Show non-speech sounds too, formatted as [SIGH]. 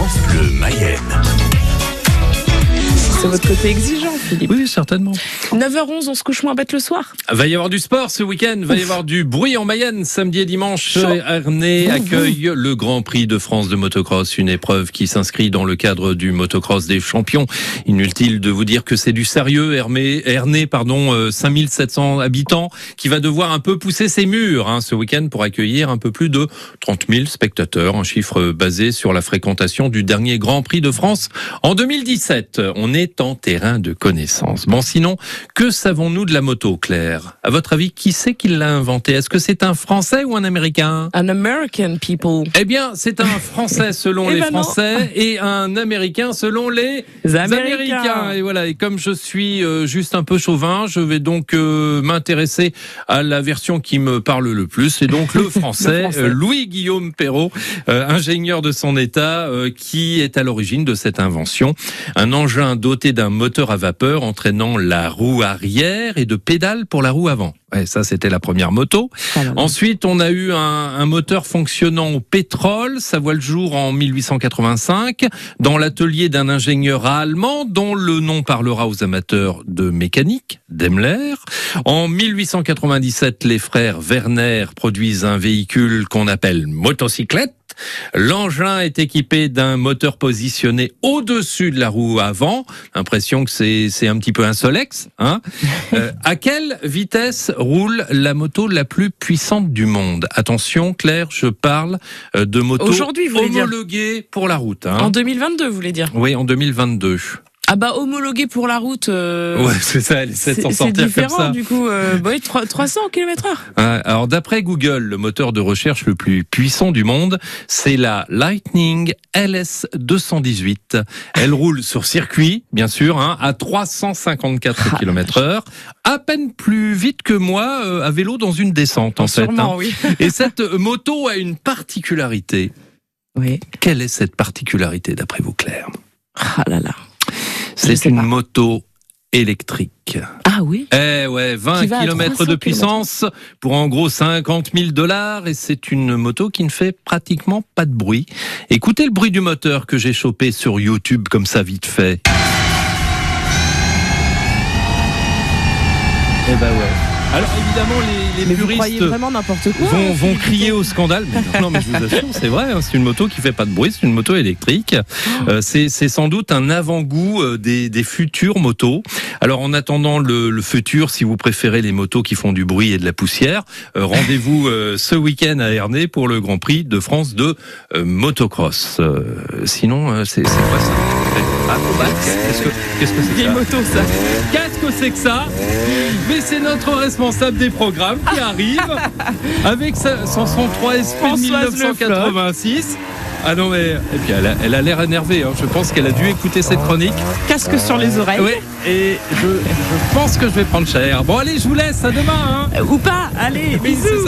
France Bleu Mayenne. C'est votre côté exigeant, Philippe. Oui, certainement. 9h11, on se couche moins bête le soir. Va y avoir du sport ce week-end, va y avoir du bruit en Mayenne samedi et dimanche. Chaud. Ernée accueille le Grand Prix de France de motocross, une épreuve qui s'inscrit dans le cadre du motocross des champions. Inutile de vous dire que c'est du sérieux. Hermé, pardon, euh, 5700 habitants, qui va devoir un peu pousser ses murs hein, ce week-end pour accueillir un peu plus de 30 000 spectateurs, un chiffre basé sur la fréquentation du dernier Grand Prix de France en 2017. On est en terrain de connaissance. Bon, sinon, que savons-nous de la moto, Claire? À votre avis, qui c'est qui l'a inventé Est-ce que c'est un Français ou un Américain? An American people. Eh bien, c'est un Français selon [LAUGHS] Eh les ben non. Français et un Américain selon les Américains. Et voilà. Et comme je suis euh, juste un peu chauvin, je vais donc euh, m'intéresser à la version qui me parle le plus. C'est donc le [LAUGHS] français, français. euh, Louis-Guillaume Perrault, euh, ingénieur de son État, qui est à l'origine de cette invention. Un engin doté d'un moteur à vapeur entraînant la roue arrière et de pédales pour la roue avant. Ouais, ça, c'était la première moto. Ensuite, on a eu un, un moteur fonctionnant au pétrole. Ça voit le jour en 1885 dans l'atelier d'un ingénieur allemand dont le nom parlera aux amateurs de mécanique, Daimler. En 1897, les frères Werner produisent un véhicule qu'on appelle motocyclette. L'engin est équipé d'un moteur positionné au-dessus de la roue avant. L'impression que c'est un petit peu un Solex. Hein [LAUGHS] Euh, à quelle vitesse roule la moto la plus puissante du monde? Attention, Claire, je parle euh, de moto dire? homologuée pour la route. hein. En 2022, vous voulez dire? Oui, en 2022. Ah bah homologué pour la route. euh, Ouais, c'est ça, s'en c'est sortir comme différent ça. du coup. Euh, bah oui, 3- 300 km heure. Ouais, Alors d'après Google, le moteur de recherche le plus puissant du monde, c'est la Lightning LS 218. Elle roule sur circuit, bien sûr, hein, à 354 Ah, km heure, à peine plus vite que moi euh, à vélo dans une descente en fait. Sûrement, hein. oui. Et cette moto a une particularité. Oui. Quelle est cette particularité d'après vous, Claire? Ah là là. C'est une pas. moto électrique. Ah oui. Eh ouais, 20 Qui va à km 300 de puissance pour en gros 50 000 dollars et c'est une moto qui ne fait pratiquement pas de bruit. Écoutez le bruit du moteur que j'ai chopé sur YouTube comme ça vite fait. Eh ben ouais. Alors évidemment les, les Mais vous croyez puristes vraiment n'importe quoi vont, hein, vont crier au scandale. Mais non, non, mais je vous assure, c'est vrai, hein, c'est une moto qui fait pas de bruit, c'est une moto électrique. Euh, c'est c'est sans doute un avant-goût euh, des, des futures motos. Alors en attendant le, le futur, si vous préférez les motos qui font du bruit et de la poussière, euh, rendez-vous euh, ce week-end à Ernée pour le Grand Prix de France de euh, motocross. Euh, sinon, euh, c'est c'est quoi ça? Ah, Qu'est-ce que qu'est-ce que c'est que Des ça motos, ça. Qu'est-ce que c'est que ça? Mais c'est notre responsable des programmes qui arrive avec sa, son, son 3 SP Françoise 1986. Ah non mais et puis elle a l'air énervée. hein. Je pense qu'elle a dû écouter cette chronique. Casque sur les oreilles. Oui. Et je, je pense que je vais prendre cher. Bon allez, je vous laisse. À demain. Hein. Ou pas. Allez, Oui, bisous.